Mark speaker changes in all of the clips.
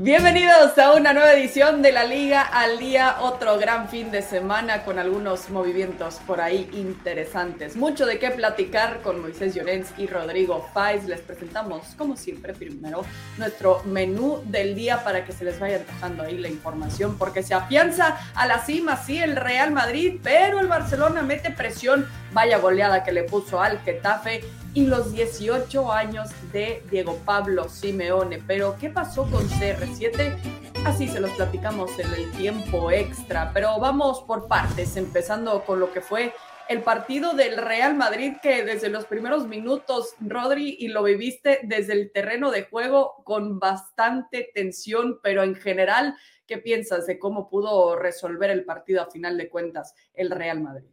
Speaker 1: Bienvenidos a una nueva edición de la Liga al Día, otro gran fin de semana con algunos movimientos por ahí interesantes. Mucho de qué platicar con Moisés Llorens y Rodrigo Faiz. Les presentamos, como siempre, primero nuestro menú del día para que se les vaya antojando ahí la información, porque se afianza a la cima, sí, el Real Madrid, pero el Barcelona mete presión. Vaya goleada que le puso al Getafe y los 18 años de Diego Pablo Simeone. Pero, ¿qué pasó con CR7? Así se los platicamos en el tiempo extra, pero vamos por partes, empezando con lo que fue el partido del Real Madrid, que desde los primeros minutos, Rodri, y lo viviste desde el terreno de juego con bastante tensión, pero en general, ¿qué piensas de cómo pudo resolver el partido a final de cuentas el Real Madrid?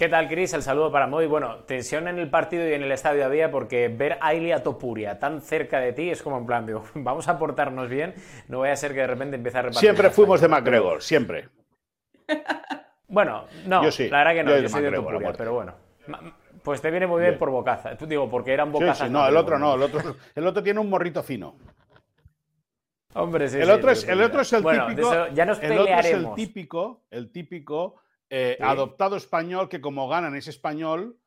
Speaker 2: ¿Qué tal, Cris? El saludo para Moy. Bueno, tensión en el partido y en el estadio había porque ver a Ilia Topuria tan cerca de ti es como en plan, digo, vamos a portarnos bien, no voy a ser que de repente empiece a repartir.
Speaker 3: Siempre fuimos de McGregor, siempre.
Speaker 2: Bueno, no, la verdad que no, yo, soy de Topuria, pero bueno. Pues te viene muy bien, por bocaza. Tú digo, porque eran bocazas.
Speaker 3: no, el otro no, el otro, el otro tiene un morrito fino.
Speaker 2: Hombre, sí.
Speaker 3: El otro, es, el otro es el típico.
Speaker 2: ya nos pelearemos.
Speaker 3: El otro es el típico, el típico eh, adoptado español que como ganan es español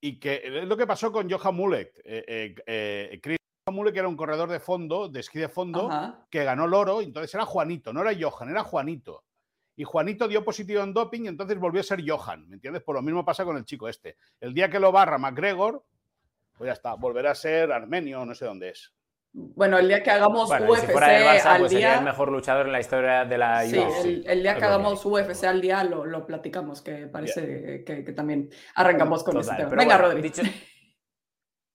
Speaker 3: y que es lo que pasó con Johan Mulek. Eh, eh, Chris Mulek era un corredor de fondo, de esquí de fondo, que ganó el oro, entonces era Juanito, no era Johan, era Juanito. Y Juanito dio positivo en doping y entonces volvió a ser Johan, ¿me entiendes? Por lo mismo pasa con el chico este. El día que lo barra McGregor, pues ya está, volverá a ser armenio, no sé dónde es.
Speaker 1: Bueno, el día que hagamos UFC al
Speaker 2: pues
Speaker 1: día.
Speaker 2: Sería el mejor luchador en la historia de la
Speaker 1: Sí, el, día que hagamos UFC al día lo, platicamos, que parece que, también arrancamos con eso. Venga, Rodri.
Speaker 2: Dicho,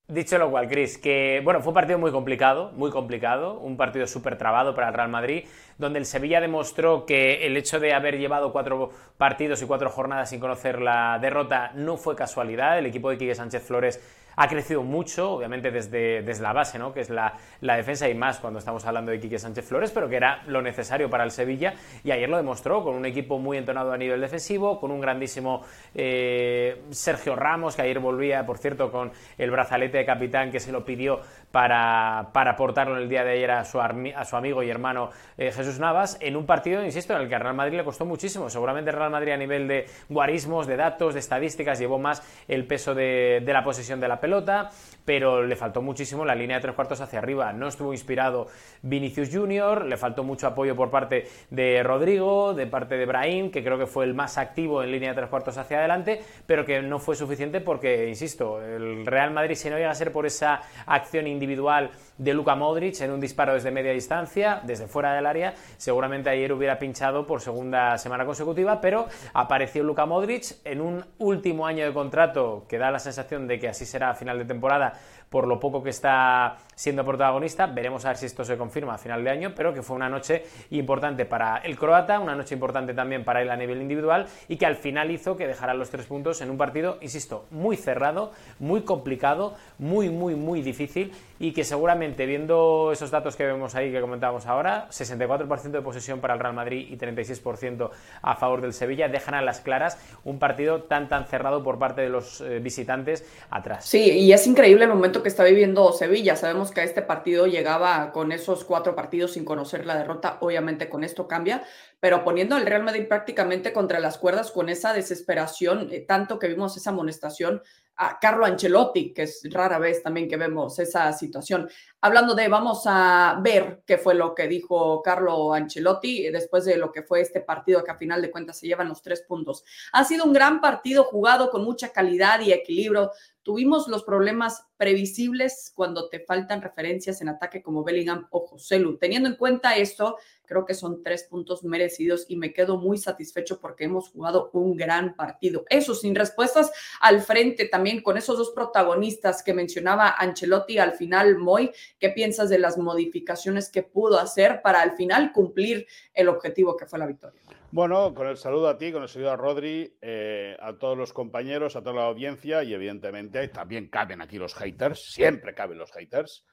Speaker 2: dicho, lo cual, Chris, que bueno, fue un partido muy complicado, muy complicado, un partido súper trabado para el Real Madrid, donde el Sevilla demostró que el hecho de haber llevado cuatro partidos y cuatro jornadas sin conocer la derrota no fue casualidad. El equipo de Quique Sánchez Flores ha crecido mucho, obviamente desde, desde la base, ¿no? que es la, defensa y más cuando estamos hablando de Quique Sánchez Flores, pero que era lo necesario para el Sevilla y ayer lo demostró con un equipo muy entonado a nivel defensivo, con un grandísimo eh, Sergio Ramos, que ayer volvía, por cierto, con el brazalete de capitán que se lo pidió para, para aportarlo el día de ayer a su, a su amigo y hermano eh, Jesús Navas, en un partido, insisto, en el que al Real Madrid le costó muchísimo. Seguramente el Real Madrid a nivel de guarismos, de datos, de estadísticas, llevó más el peso de, de la posesión de la pelota, pero le faltó muchísimo la línea de tres cuartos hacia arriba. No estuvo inspirado Vinicius Junior, le faltó mucho apoyo por parte de Rodrigo, de parte de Brahim, que creo que fue el más activo en línea de tres cuartos hacia adelante, pero que no fue suficiente porque, insisto, el Real Madrid, si no llega a ser por esa acción individual de Luka Modric en un disparo desde media distancia, desde fuera del área, seguramente ayer hubiera pinchado por segunda semana consecutiva, pero apareció Luka Modric en un último año de contrato que da la sensación de que así será a final de temporada por lo poco que está siendo protagonista. Veremos a ver si esto se confirma a final de año, pero que fue una noche importante para el croata, una noche importante también para él a nivel individual y que al final hizo que dejara los tres puntos en un partido, insisto, muy cerrado, muy complicado, muy, muy, muy difícil y que seguramente viendo esos datos que vemos ahí que comentábamos ahora, 64% de posesión para el Real Madrid y 36% a favor del Sevilla, dejan a las claras un partido tan tan cerrado por parte de los eh, visitantes atrás.
Speaker 1: Sí, y es increíble el momento que está viviendo Sevilla. Sabemos que este partido llegaba con esos cuatro partidos sin conocer la derrota. Obviamente con esto cambia, pero poniendo al Real Madrid prácticamente contra las cuerdas con esa desesperación, eh, tanto que vimos esa amonestación a Carlo Ancelotti, que es rara vez también que vemos esa situación. Hablando de, vamos a ver qué fue lo que dijo Carlo Ancelotti después de lo que fue este partido, que a final de cuentas se llevan los tres puntos. Ha sido un gran partido jugado con mucha calidad y equilibrio. Tuvimos los problemas previsibles cuando te faltan referencias en ataque como Bellingham o Joselu. Teniendo en cuenta esto, creo que son tres puntos merecidos y me quedo muy satisfecho porque hemos jugado un gran partido. Eso, sin respuestas al frente también con esos dos protagonistas que mencionaba Ancelotti al final, Moy, ¿qué piensas de las modificaciones que pudo hacer para al final cumplir el objetivo que fue la victoria?
Speaker 3: Bueno, con el saludo a ti, con el saludo a Rodri, eh, a todos los compañeros, a toda la audiencia y evidentemente también caben aquí los haters, siempre caben los haters.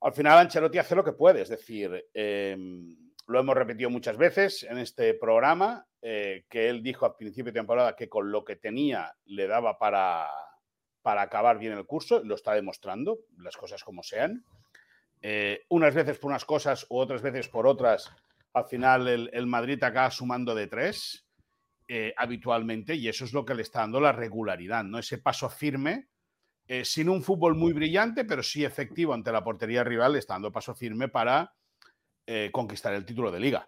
Speaker 3: Al final Ancelotti hace lo que puede, es decir, em, lo hemos repetido muchas veces en este programa, eh, que él dijo a principio de temporada que con lo que tenía le daba para, para acabar bien el curso, lo está demostrando, las cosas como sean. eh, unas veces por unas cosas u otras veces por otras, al final el, Madrid acaba sumando de tres eh, habitualmente y eso es lo que le está dando la regularidad, ¿no? Ese paso firme, eh, sin un fútbol muy brillante, pero sí efectivo ante la portería rival, le está dando paso firme para conquistar el título de liga.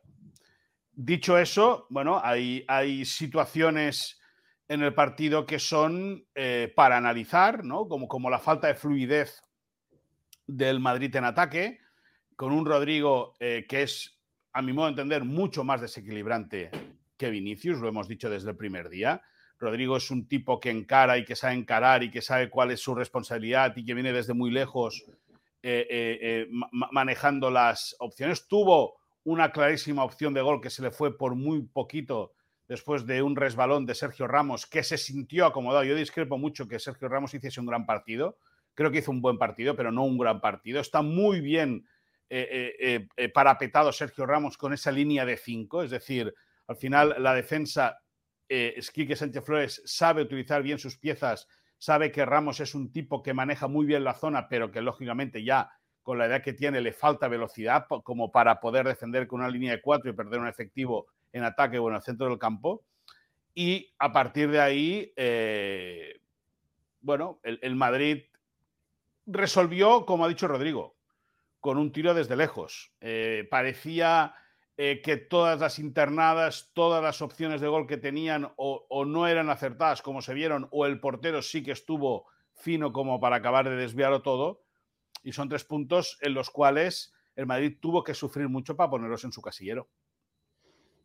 Speaker 3: Dicho eso, bueno, hay, hay situaciones en el partido que son para analizar, ¿no? Como, como la falta de fluidez del Madrid en ataque, con un Rodrigo eh, que es, a mi modo de entender, mucho más desequilibrante que Vinicius, lo hemos dicho desde el primer día. Rodrigo es un tipo que encara y que sabe encarar y que sabe cuál es su responsabilidad y que viene desde muy lejos eh, eh, manejando las opciones. Tuvo una clarísima opción de gol que se le fue por muy poquito después de un resbalón de Sergio Ramos que se sintió acomodado. Yo discrepo mucho que Sergio Ramos hiciese un gran partido. Creo que hizo un buen partido, pero no un gran partido. Está muy bien eh, eh, eh, parapetado Sergio Ramos con esa línea de cinco. Es decir, al final la defensa, eh, Sánchez Flores sabe utilizar bien sus piezas, sabe que Ramos es un tipo que maneja muy bien la zona, pero que lógicamente ya con la edad que tiene le falta velocidad como para poder defender con una línea de cuatro y perder un efectivo en ataque o en el centro del campo. Y a partir de ahí, bueno, el Madrid resolvió, como ha dicho Rodrigo, con un tiro desde lejos. Eh, parecía eh, que todas las internadas, todas las opciones de gol que tenían o, no eran acertadas como se vieron, o el portero sí que estuvo fino como para acabar de desviarlo todo. Y son tres puntos en los cuales el Madrid tuvo que sufrir mucho para ponerlos en su casillero.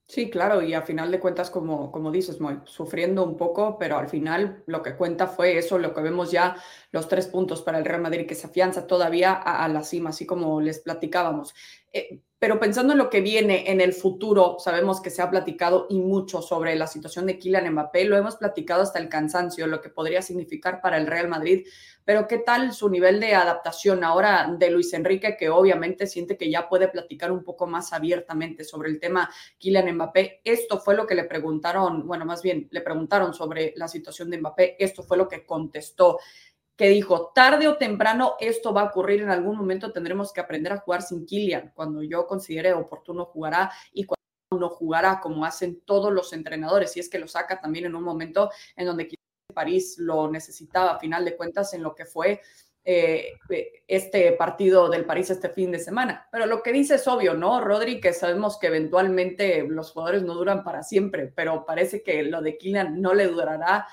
Speaker 1: Sí, claro, y al final de cuentas, como, como dices, Moy, sufriendo un poco, pero al final lo que cuenta fue eso, lo que vemos ya, los tres puntos para el Real Madrid, que se afianza todavía a, la cima, así como les platicábamos. Eh, pero pensando en lo que viene en el futuro, sabemos que se ha platicado y mucho sobre la situación de Kylian Mbappé, lo hemos platicado hasta el cansancio, lo que podría significar para el Real Madrid, pero ¿qué tal su nivel de adaptación ahora de Luis Enrique, que obviamente siente que ya puede platicar un poco más abiertamente sobre el tema Kylian Mbappé? Esto fue lo que le preguntaron, bueno, más bien le preguntaron sobre la situación de Mbappé, esto fue lo que contestó que dijo, tarde o temprano esto va a ocurrir, en algún momento tendremos que aprender a jugar sin Kylian, cuando yo considere oportuno jugará y cuando no jugará como hacen todos los entrenadores, y es que lo saca también en un momento en donde París lo necesitaba, a final de cuentas, en lo que fue eh, este partido del París este fin de semana. Pero lo que dice es obvio, ¿no? Rodri, que sabemos que eventualmente los jugadores no duran para siempre, pero parece que lo de Kylian no le durará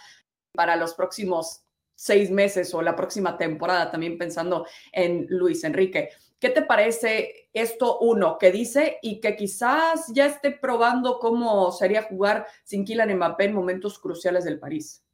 Speaker 1: para los próximos seis meses o la próxima temporada, también pensando en Luis Enrique. ¿Qué te parece esto uno que dice y que quizás ya esté probando cómo sería jugar sin Kylian Mbappé en momentos cruciales del París?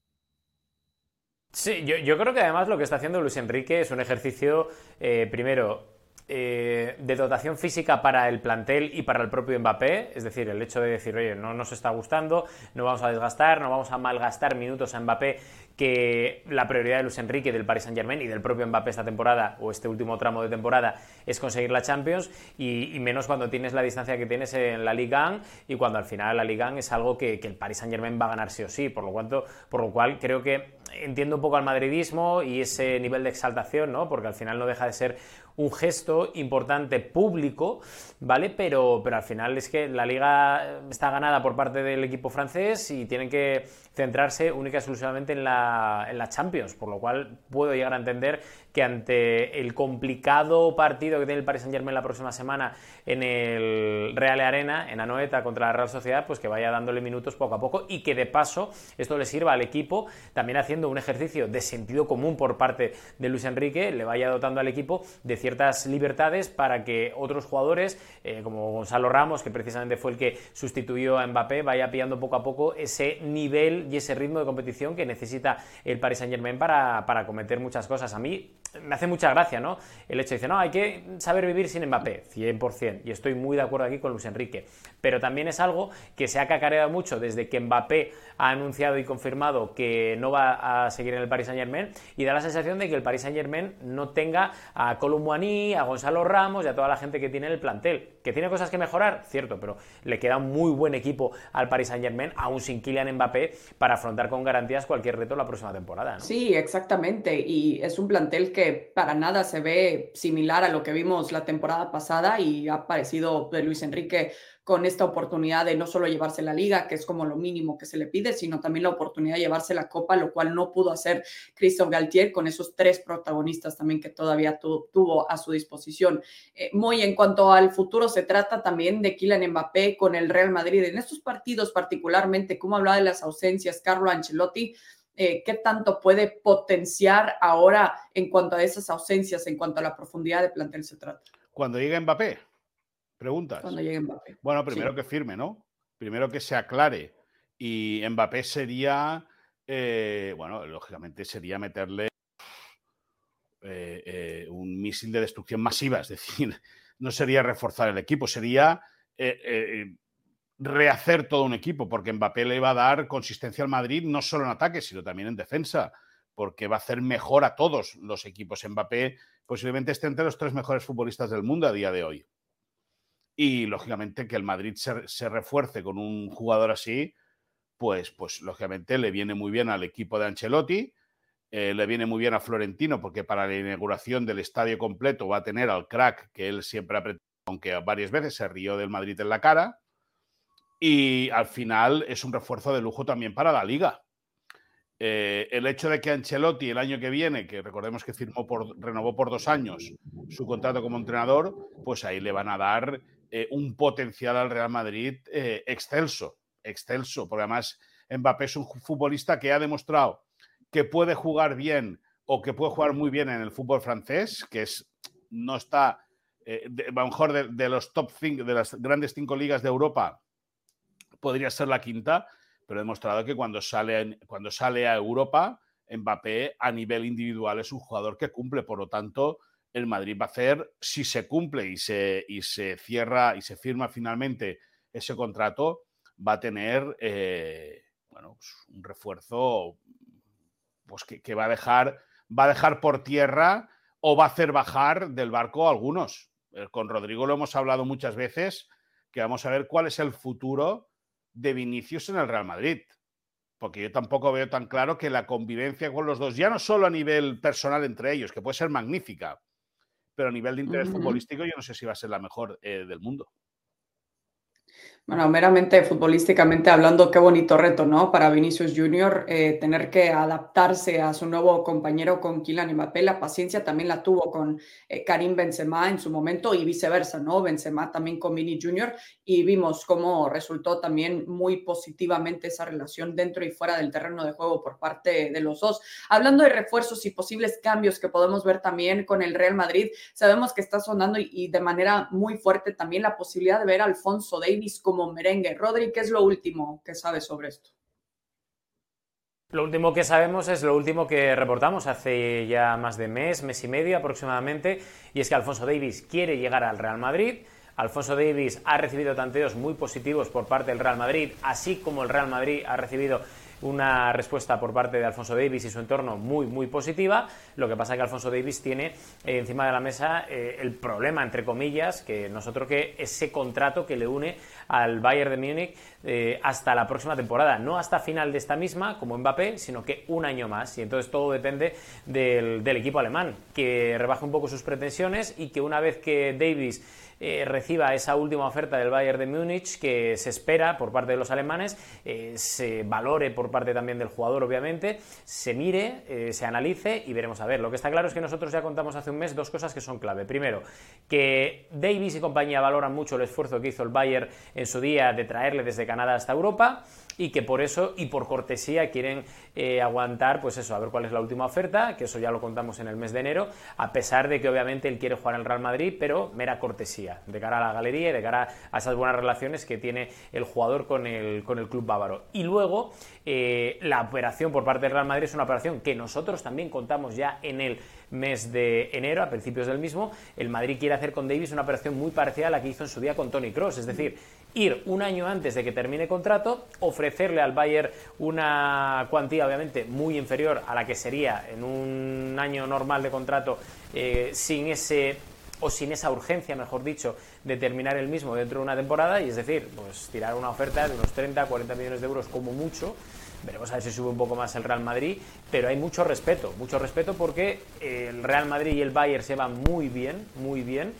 Speaker 2: Sí, yo, creo que además lo que está haciendo Luis Enrique es un ejercicio, eh, primero, eh, de dotación física para el plantel y para el propio Mbappé, es decir, el hecho de decir, oye, no nos está gustando, no vamos a desgastar, no vamos a malgastar minutos a Mbappé, que la prioridad de Luis Enrique, del Paris Saint Germain y del propio Mbappé esta temporada o este último tramo de temporada es conseguir la Champions y, menos cuando tienes la distancia que tienes en la Liga 1 y cuando al final la Liga 1 es algo que, que, el Paris Saint Germain va a ganar sí o sí, por lo, cuanto, por lo cual creo que entiendo un poco al madridismo y ese nivel de exaltación, ¿no? Porque al final no deja de ser un gesto importante público, ¿vale? Pero, pero al final es que la liga está ganada por parte del equipo francés y tienen que centrarse única y exclusivamente en la, en la Champions, por lo cual puedo llegar a entender que ante el complicado partido que tiene el Paris Saint Germain la próxima semana en el Real Arena, en Anoeta contra la Real Sociedad, pues que vaya dándole minutos poco a poco y que de paso esto le sirva al equipo también haciendo un ejercicio de sentido común por parte de Luis Enrique, le vaya dotando al equipo de ciertas libertades para que otros jugadores, eh, como Gonzalo Ramos, que precisamente fue el que sustituyó a Mbappé, vaya pillando poco a poco ese nivel y ese ritmo de competición que necesita el Paris Saint Germain para, para cometer muchas cosas. A mí me hace mucha gracia, ¿no? El hecho de decir, no, hay que saber vivir sin Mbappé, 100%, y estoy muy de acuerdo aquí con Luis Enrique. Pero también es algo que se ha cacareado mucho desde que Mbappé ha anunciado y confirmado que no va a seguir en el Paris Saint Germain, y da la sensación de que el Paris Saint Germain no tenga a Columbuani, a Gonzalo Ramos y a toda la gente que tiene en el plantel. ¿Que tiene cosas que mejorar? Cierto, pero le queda un muy buen equipo al Paris Saint Germain, aún sin Kylian Mbappé, para afrontar con garantías cualquier reto la próxima temporada.
Speaker 1: Sí, exactamente, y es un plantel que que para nada se ve similar a lo que vimos la temporada pasada y ha aparecido de Luis Enrique con esta oportunidad de no solo llevarse la liga, que es como lo mínimo que se le pide, sino también la oportunidad de llevarse la copa, lo cual no pudo hacer Christophe Galtier con esos tres protagonistas también que todavía tuvo a su disposición. Eh, muy en cuanto al futuro, se trata también de Kylian Mbappé con el Real Madrid. En estos partidos particularmente, como hablaba de las ausencias, Carlo Ancelotti, eh, qué tanto puede potenciar ahora en cuanto a esas ausencias, en cuanto a la profundidad de plantel se trata.
Speaker 3: Cuando llegue Mbappé, preguntas.
Speaker 1: Cuando llegue Mbappé.
Speaker 3: Bueno, primero que firme, ¿no? Primero que se aclare. Y Mbappé sería, eh, bueno, lógicamente sería meterle eh, un misil de destrucción masiva, es decir, no sería reforzar el equipo, sería rehacer todo un equipo, porque Mbappé le va a dar consistencia al Madrid no solo en ataque, sino también en defensa, porque va a hacer mejor a todos los equipos. Mbappé posiblemente esté entre los tres mejores futbolistas del mundo a día de hoy. Y lógicamente que el Madrid se, refuerce con un jugador así, pues, pues lógicamente le viene muy bien al equipo de Ancelotti, eh, le viene muy bien a Florentino, porque para la inauguración del estadio completo va a tener al crack que él siempre ha aunque varias veces se rió del Madrid en la cara y al final es un refuerzo de lujo también para la liga. Eh, el hecho de que Ancelotti el año que viene, que recordemos que firmó por, renovó por dos años su contrato como entrenador, pues ahí le van a dar eh, un potencial al Real Madrid eh, excelso, excelso, porque además Mbappé es un futbolista que ha demostrado que puede jugar bien o que puede jugar muy bien en el fútbol francés, que es, no está, a lo mejor de, de los top 5, de las grandes cinco ligas de Europa, podría ser la quinta, pero he demostrado que cuando sale, cuando sale a Europa, Mbappé a nivel individual es un jugador que cumple, por lo tanto, el Madrid va a hacer, si se cumple y se, y se cierra y se firma finalmente ese contrato, va a tener eh, bueno, pues un refuerzo pues que, va, a dejar, va a dejar por tierra o va a hacer bajar del barco a algunos. Eh, con Rodrigo lo hemos hablado muchas veces, que vamos a ver cuál es el futuro de Vinicius en el Real Madrid. Porque yo tampoco veo tan claro que la convivencia con los dos, ya no solo a nivel personal entre ellos, que puede ser magnífica, pero a nivel de interés futbolístico yo no sé si va a ser la mejor eh, del mundo.
Speaker 1: Bueno, meramente futbolísticamente hablando, qué bonito reto, ¿no? Para Vinicius Junior eh, tener que adaptarse a su nuevo compañero con Kylian Mbappé. La paciencia también la tuvo con eh, Karim Benzema en su momento y viceversa, ¿no? Benzema también con Vini Junior y vimos cómo resultó también muy positivamente esa relación dentro y fuera del terreno de juego por parte de los dos. Hablando de refuerzos y posibles cambios que podemos ver también con el Real Madrid, sabemos que está sonando y, de manera muy fuerte también la posibilidad de ver a Alfonso Davis como merengue. Rodri, ¿qué es lo último que sabes sobre esto?
Speaker 2: Lo último que sabemos es lo último que reportamos hace ya más de mes, mes y medio aproximadamente, y es que Alfonso Davis quiere llegar al Real Madrid. Alfonso Davis ha recibido tanteos muy positivos por parte del Real Madrid, así como el Real Madrid ha recibido una respuesta por parte de Alfonso Davis y su entorno muy, muy positiva. Lo que pasa es que Alfonso Davis tiene eh, encima de la mesa eh, el problema, entre comillas, que nosotros que ese contrato que le une al Bayern de Múnich eh, hasta la próxima temporada, no hasta final de esta misma, como Mbappé, sino que un año más. Y entonces todo depende del, del equipo alemán, que rebaje un poco sus pretensiones y que una vez que Davis eh, reciba esa última oferta del Bayern de Múnich que se espera por parte de los alemanes, eh, se valore por parte también del jugador, obviamente, se mire, eh, se analice y veremos a ver. Lo que está claro es que nosotros ya contamos hace un mes dos cosas que son clave. Primero, que Davis y compañía valoran mucho el esfuerzo que hizo el Bayern en su día de traerle desde Canadá hasta Europa y que por eso y por cortesía quieren eh, aguantar, pues eso, a ver cuál es la última oferta, que eso ya lo contamos en el mes de enero, a pesar de que obviamente él quiere jugar el Real Madrid, pero mera cortesía, de cara a la galería y de cara a esas buenas relaciones que tiene el jugador con el, con el club bávaro. Y luego, eh, la operación por parte del Real Madrid es una operación que nosotros también contamos ya en el mes de enero, a principios del mismo, el Madrid quiere hacer con Davis una operación muy parecida a la que hizo en su día con Tony Cross, es decir, ir un año antes de que termine contrato, ofrecerle al Bayern una cuantía obviamente muy inferior a la que sería en un año normal de contrato eh, sin ese o sin esa urgencia, mejor dicho, de terminar el mismo dentro de una temporada y es decir, pues tirar una oferta de unos 30, 40 millones de euros como mucho Veremos a ver si sube un poco más el Real Madrid, pero hay mucho respeto, mucho respeto porque el Real Madrid y el Bayern se van muy bien, muy bien.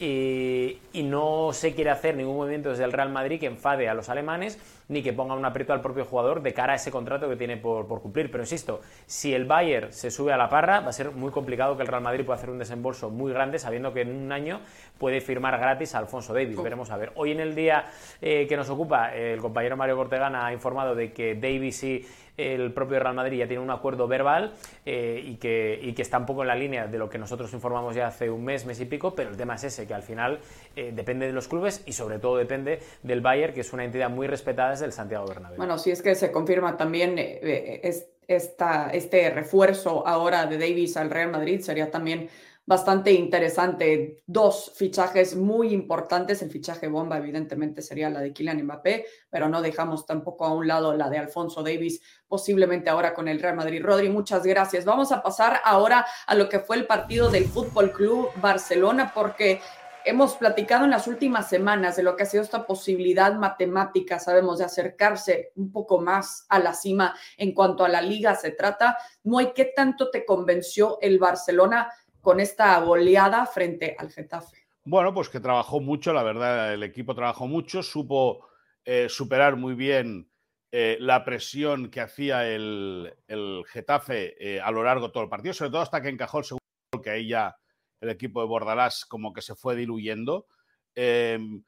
Speaker 2: Y, y, no se quiere hacer ningún movimiento desde el Real Madrid que enfade a los alemanes ni que ponga un aprieto al propio jugador de cara a ese contrato que tiene por, cumplir. Pero insisto, si el Bayern se sube a la parra, va a ser muy complicado que el Real Madrid pueda hacer un desembolso muy grande, sabiendo que en un año puede firmar gratis a Alfonso Davis. Veremos a ver. Hoy en el día eh, que nos ocupa, el compañero Mario Cortegana ha informado de que Davis y el propio Real Madrid ya tiene un acuerdo verbal eh, y, que, y, que, está un poco en la línea de lo que nosotros informamos ya hace un mes, mes y pico, pero el tema es ese, que al final eh, depende de los clubes y sobre todo depende del Bayern, que es una entidad muy respetada desde el Santiago Bernabéu.
Speaker 1: Bueno, si es que se confirma también eh, esta, este refuerzo ahora de Davis al Real Madrid, sería también bastante interesante. Dos fichajes muy importantes. El fichaje bomba, evidentemente, sería la de Kylian Mbappé, pero no dejamos tampoco a un lado la de Alfonso Davis, posiblemente ahora con el Real Madrid. Rodri, muchas gracias. Vamos a pasar ahora a lo que fue el partido del Fútbol Club Barcelona, porque hemos platicado en las últimas semanas de lo que ha sido esta posibilidad matemática, sabemos, de acercarse un poco más a la cima en cuanto a la liga se trata. Hay qué tanto te convenció el Barcelona con esta goleada frente al Getafe?
Speaker 3: Bueno, pues que trabajó mucho, la verdad, el equipo trabajó mucho, supo eh, superar muy bien eh, la presión que hacía el, Getafe eh, a lo largo de todo el partido, sobre todo hasta que encajó el segundo gol, que ahí ya el equipo de Bordalás como que se fue diluyendo. Em,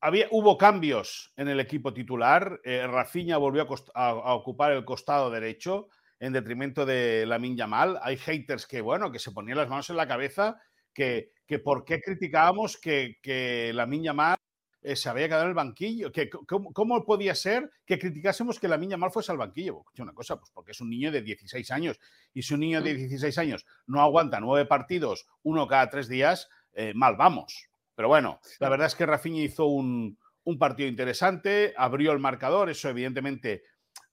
Speaker 3: había, hubo cambios en el equipo titular, Rafinha volvió a, ocupar el costado derecho, en detrimento de la Yamal. Hay haters que, bueno, que se ponían las manos en la cabeza, que, que por qué criticábamos que, que la Yamal eh, se había quedado en el banquillo. Que, ¿cómo, podía ser que criticásemos que la Yamal fuese al banquillo? Una cosa, pues porque es un niño de 16 años. Y si un niño de 16 años no aguanta nueve partidos, uno cada tres días, eh, mal vamos. Pero bueno, la verdad es que Rafinha hizo un, un partido interesante, abrió el marcador, eso evidentemente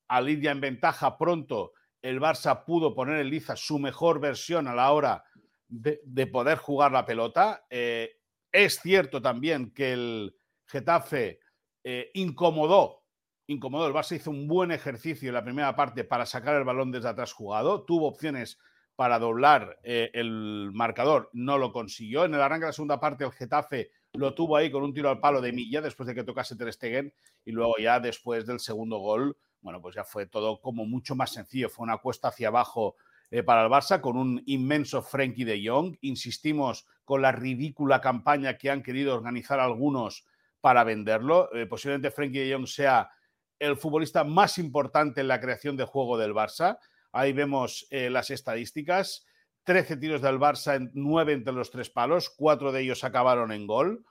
Speaker 3: a Lidia en ventaja pronto el Barça pudo poner en liza su mejor versión a la hora de, poder jugar la pelota. Eh, es cierto también que el Getafe eh, incomodó, incomodó. El Barça hizo un buen ejercicio en la primera parte para sacar el balón desde atrás jugado. Tuvo opciones para doblar eh, el marcador, no lo consiguió. En el arranque de la segunda parte, el Getafe lo tuvo ahí con un tiro al palo de Milla después de que tocase Ter Stegen y luego ya después del segundo gol bueno, pues ya fue todo como mucho más sencillo. Fue una cuesta hacia abajo eh, para el Barça con un inmenso Frenkie de Jong. Insistimos con la ridícula campaña que han querido organizar algunos para venderlo. Eh, posiblemente Frenkie de Jong sea el futbolista más importante en la creación de juego del Barça. Ahí vemos eh, las estadísticas. 13 tiros del Barça, 9 entre los tres palos, cuatro de ellos acabaron en gol.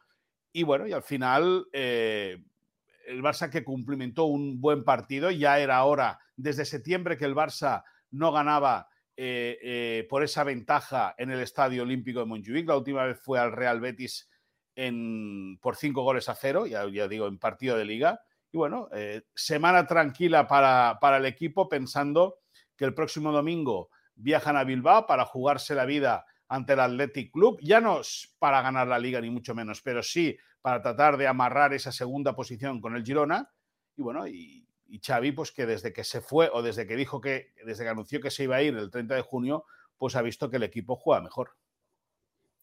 Speaker 3: Y bueno, y al final, el Barça que cumplimentó un buen partido. Ya era hora, desde septiembre, que el Barça no ganaba eh, eh, por esa ventaja en el Estadio Olímpico de Montjuic. La última vez fue al Real Betis en, por cinco goles a cero, ya, digo, en partido de liga. Y bueno, eh, semana tranquila para, para el equipo, pensando que el próximo domingo viajan a Bilbao para jugarse la vida ante el Athletic Club. Ya no para ganar la liga, ni mucho menos, pero sí para tratar de amarrar esa segunda posición con el Girona. Y bueno, y, Xavi, pues que desde que se fue o desde que dijo que, desde que anunció que se iba a ir el 30 de junio, pues ha visto que el equipo juega mejor.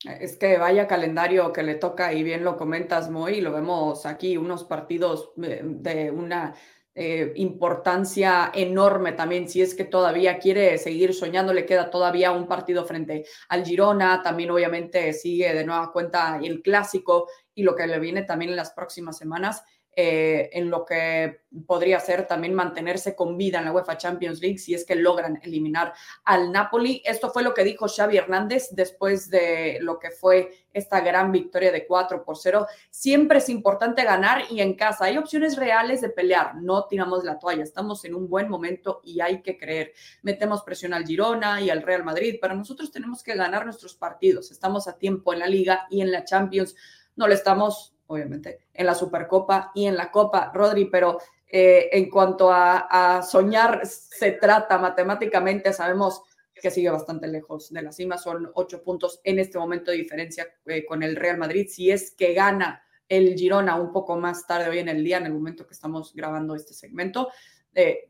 Speaker 1: Es que vaya calendario que le toca, y bien lo comentas, Moy, lo vemos aquí, unos partidos eh, de una eh, importancia enorme también, si es que todavía quiere seguir soñando, le queda todavía un partido frente al Girona, también obviamente sigue de nueva cuenta el clásico y lo que le viene también en las próximas semanas eh, en lo que podría ser también mantenerse con vida en la UEFA Champions League si es que logran eliminar al Napoli. Esto fue lo que dijo Xavi Hernández después de lo que fue esta gran victoria de 4 por 0. Siempre es importante ganar y en casa hay opciones reales de pelear. No tiramos la toalla, estamos en un buen momento y hay que creer. Metemos presión al Girona y al Real Madrid, pero nosotros tenemos que ganar nuestros partidos. Estamos a tiempo en la liga y en la Champions. No le estamos obviamente, en la Supercopa y en la Copa, Rodri, pero eh, en cuanto a, soñar se trata matemáticamente, sabemos que sigue bastante lejos de la cima, son ocho puntos en este momento de diferencia eh, con el Real Madrid, si es que gana el Girona un poco más tarde hoy en el día, en el momento que estamos grabando este segmento. Eh,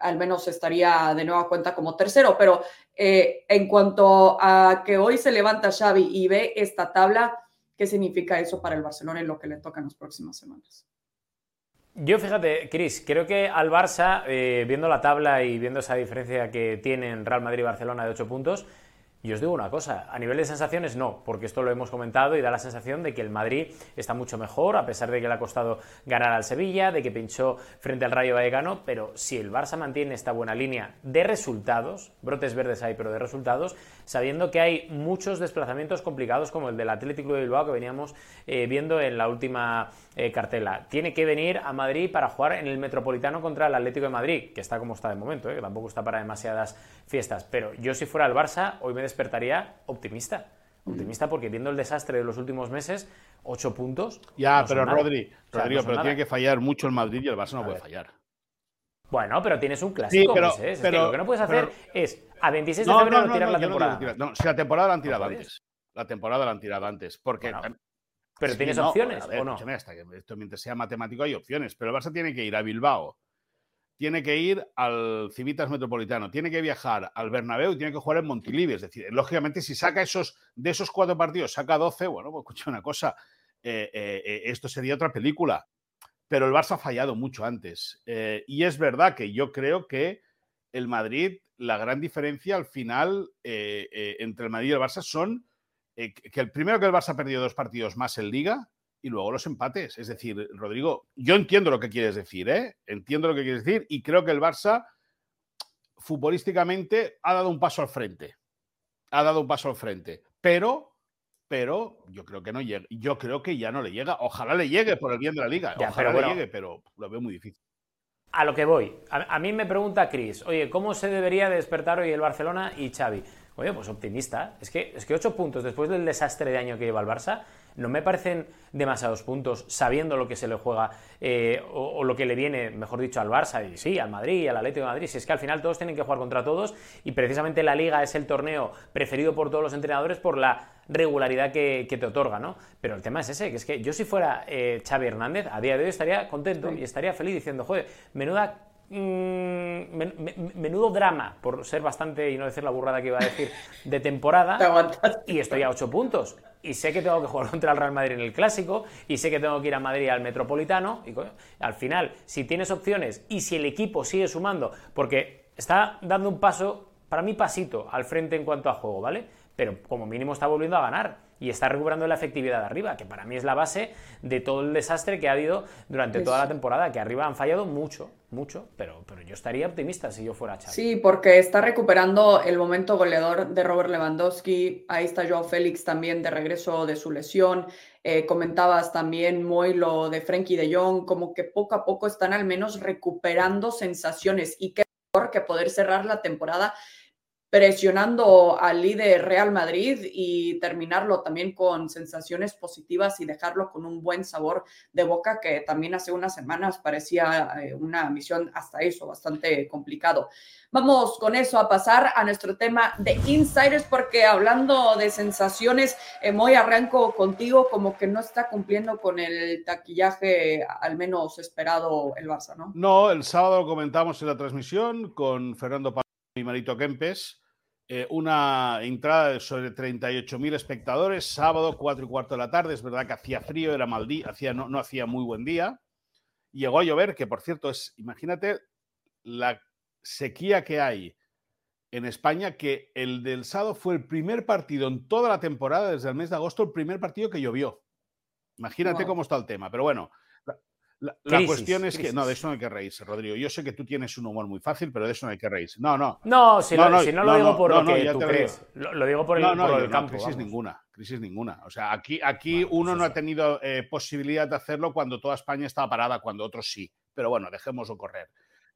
Speaker 1: al menos estaría de nueva cuenta como tercero. Pero en cuanto a que hoy se levanta Xavi y ve esta tabla, ¿qué significa eso para el Barcelona y lo que le toca en las próximas semanas?
Speaker 2: Yo fíjate, Cris, creo que al Barça, eh, viendo la tabla y viendo esa diferencia que tienen Real Madrid y Barcelona de 8 puntos, y os digo una cosa, a nivel de sensaciones no, porque esto lo hemos comentado y da la sensación de que el Madrid está mucho mejor, a pesar de que le ha costado ganar al Sevilla, de que pinchó frente al Rayo Vallecano, pero si el Barça mantiene esta buena línea de resultados, brotes verdes hay, pero de resultados, sabiendo que hay muchos desplazamientos complicados como el del Atlético de Bilbao que veníamos eh, viendo en la última eh, cartela. Tiene que venir a Madrid para jugar en el Metropolitano contra el Atlético de Madrid, que está como está de momento, eh, que tampoco está para demasiadas fiestas, pero yo si fuera el Barça, hoy me despertaría optimista. Optimista porque viendo el desastre de los últimos meses, ocho puntos.
Speaker 3: Ya, pero Rodri, Rodrigo, pero tiene que fallar mucho el Madrid y el Barça no puede fallar.
Speaker 2: Bueno, pero tienes un clásico, pero, lo que no puedes hacer es a 26 de febrero tirar la temporada.
Speaker 3: No, si la temporada la han tirado antes. La temporada la han tirado antes. Porque.
Speaker 2: pero tienes opciones, ¿o no?
Speaker 3: Hasta que esto, mientras sea matemático, hay opciones. Pero el Barça tiene que ir a Bilbao, tiene que ir al Civitas Metropolitano, tiene que viajar al Bernabéu y tiene que jugar en Montilivi. Es decir, lógicamente, si saca esos, de esos cuatro partidos, saca 12, bueno, pues escucha una cosa, eh, eh, eh, esto sería otra película. Pero el Barça ha fallado mucho antes. y es verdad que yo creo que el Madrid, la gran diferencia al final entre el Madrid y el Barça son que el primero que el Barça ha perdido dos partidos más en Liga y luego los empates. Es decir, Rodrigo, yo entiendo lo que quieres decir, ¿eh? Entiendo lo que quieres decir y creo que el Barça futbolísticamente ha dado un paso al frente. Ha dado un paso al frente. Pero, pero yo creo que no llega. Yo creo que ya no le llega. Ojalá le llegue por el bien de la liga. Ojalá le llegue, pero lo veo muy difícil.
Speaker 2: A lo que voy. A, mí me pregunta Cris, oye, ¿cómo se debería despertar hoy el Barcelona y Xavi? Oye, pues optimista. Es que, es que ocho puntos después del desastre de año que lleva el Barça no me parecen demasiados puntos sabiendo lo que se le juega eh, o, lo que le viene, mejor dicho, al Barça y sí, al Madrid y al Atlético de Madrid. Si es que al final todos tienen que jugar contra todos y precisamente la Liga es el torneo preferido por todos los entrenadores por la regularidad que, te otorga, ¿no? Pero el tema es ese, que es que yo si fuera eh, Xavi Hernández, a día de hoy estaría contento y estaría feliz diciendo, joder, menuda menudo drama, por ser bastante, y no decir la burrada que iba a decir, de temporada. y estoy a 8 puntos. Y sé que tengo que jugar contra el Real Madrid en el Clásico, y sé que tengo que ir a Madrid al Metropolitano. Y al final, si tienes opciones y si el equipo sigue sumando, porque está dando un paso, para mí pasito, al frente en cuanto a juego, ¿vale? Pero como mínimo está volviendo a ganar y está recuperando la efectividad de arriba, que para mí es la base de todo el desastre que ha habido durante toda la temporada, que arriba han fallado mucho, mucho, pero, pero yo estaría optimista si yo fuera Xavi.
Speaker 1: Sí, porque está recuperando el momento goleador de Robert Lewandowski, ahí está Joao Félix también de regreso de su lesión, eh, comentabas también muy lo de Frenkie de Jong, como que poco a poco están al menos recuperando sensaciones. Y qué mejor que poder cerrar la temporada presionando al líder Real Madrid y terminarlo también con sensaciones positivas y dejarlo con un buen sabor de boca que también hace unas semanas parecía eh, una misión hasta eso bastante complicado. Vamos con eso a pasar a nuestro tema de insiders porque hablando de sensaciones, eh, muy arranco contigo como que no está cumpliendo con el taquillaje al menos esperado el Barça, ¿no?
Speaker 3: No, el sábado lo comentamos en la transmisión con Fernando y Marito Kempes. Eh, una entrada de sobre 38.000 espectadores, sábado, 4 y cuarto de la tarde. Es verdad que hacía frío, era mal día, hacía, no, no hacía muy buen día. Llegó a llover, que por cierto es, imagínate la sequía que hay en España, que el del sábado fue el primer partido en toda la temporada, desde el mes de agosto, el primer partido que llovió. Imagínate cómo está el tema. Pero bueno, la, cuestión es que. No, de eso no hay que reírse, Rodrigo. Yo sé que tú tienes un humor muy fácil, pero de eso no hay que reírse. No, no.
Speaker 2: No, si no, lo digo por lo que tú crees. Lo, digo por el, por el campo.
Speaker 3: crisis ninguna. Crisis ninguna. O sea, aquí, aquí uno pues no ha tenido eh, posibilidad de hacerlo cuando toda España estaba parada, cuando otros sí. Pero bueno, dejémoslo correr.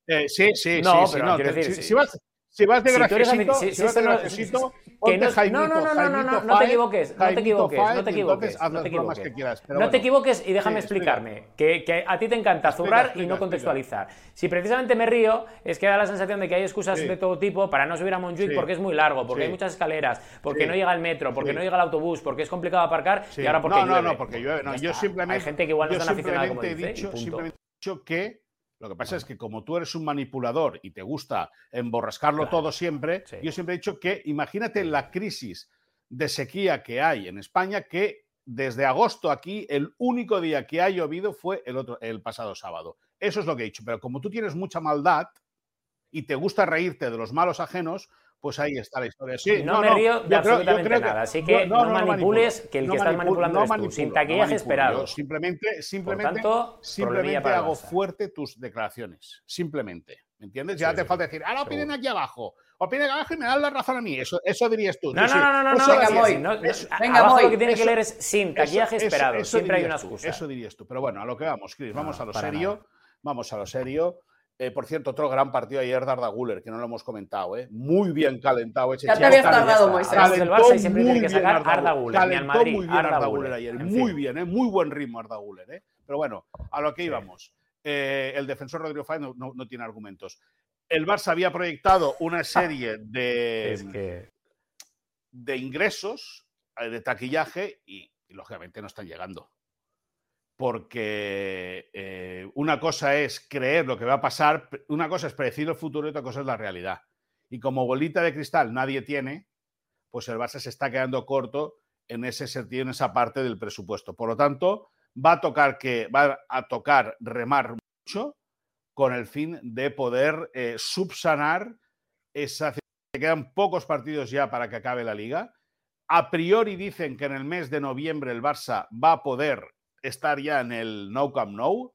Speaker 3: Eh, sí, sí, sí. sí, no, si, vas, si vas de graciosito, si, si, vas de graciosito,
Speaker 2: que no, no, no, no, no, no, no te equivoques, no te equivoques, no te equivoques, no te equivoques. no te equivoques y déjame explicarme, que, a ti te encanta zurrar y no contextualizar. Si precisamente me río, es que da la sensación de que hay excusas de todo tipo para no subir a Montjuic porque es muy largo, porque hay muchas escaleras, porque no llega el metro, porque no llega el autobús, porque es complicado aparcar y ahora porque
Speaker 3: No, no, no, porque yo simplemente...
Speaker 2: Hay gente que igual no es tan aficionada como
Speaker 3: dice, Simplemente he dicho que Lo que pasa es que como tú eres un manipulador y te gusta emborrascarlo todo siempre, yo siempre he dicho que imagínate la crisis de sequía que hay en España, que desde agosto aquí el único día que ha llovido fue el, otro, el pasado sábado. Eso es lo que he dicho. Pero como tú tienes mucha maldad y te gusta reírte de los malos ajenos, pues ahí está la historia. Sí,
Speaker 2: no, me río de absolutamente nada. Así que no, manipules que el que estás manipulando es tú, sin taquillaje esperado.
Speaker 3: simplemente, simplemente, simplemente hago fuerte tus declaraciones. Simplemente. ¿Me entiendes? Ya te falta decir, ahora opinen aquí abajo. Opinen aquí abajo y me dan la razón a mí. Eso, eso dirías tú.
Speaker 2: No, no, no, no, no, venga, venga, abajo lo que tienes que leer es sin taquillaje esperado. Siempre hay una excusa.
Speaker 3: Eso dirías tú. Pero bueno, a lo que vamos, Chris. Vamos a lo serio. Vamos a lo serio. Eh, por cierto, otro gran partido ayer de Arda Guller, que no lo hemos comentado, ¿eh? Muy bien calentado
Speaker 1: ese Ya te habías tardado, Moisés.
Speaker 2: el Barça y siempre tiene que sacar Arda Guller.
Speaker 3: Calentó muy bien Arda, Guller ayer. Muy bien, ¿eh? Muy buen ritmo Arda Guller, ¿eh? Pero bueno, a lo que íbamos. Eh, el defensor Rodrigo Fáez no, tiene argumentos. El Barça había proyectado una serie de, de ingresos, de taquillaje, y lógicamente no están llegando porque eh, una cosa es creer lo que va a pasar, una cosa es predecir el futuro y otra cosa es la realidad. Y como bolita de cristal nadie tiene, pues el Barça se está quedando corto en ese sentido, en esa parte del presupuesto. Por lo tanto, va a tocar que va a tocar remar mucho con el fin de poder eh, subsanar esa que quedan pocos partidos ya para que acabe la liga. A priori dicen que en el mes de noviembre el Barça va a poder estar ya en el No Camp No.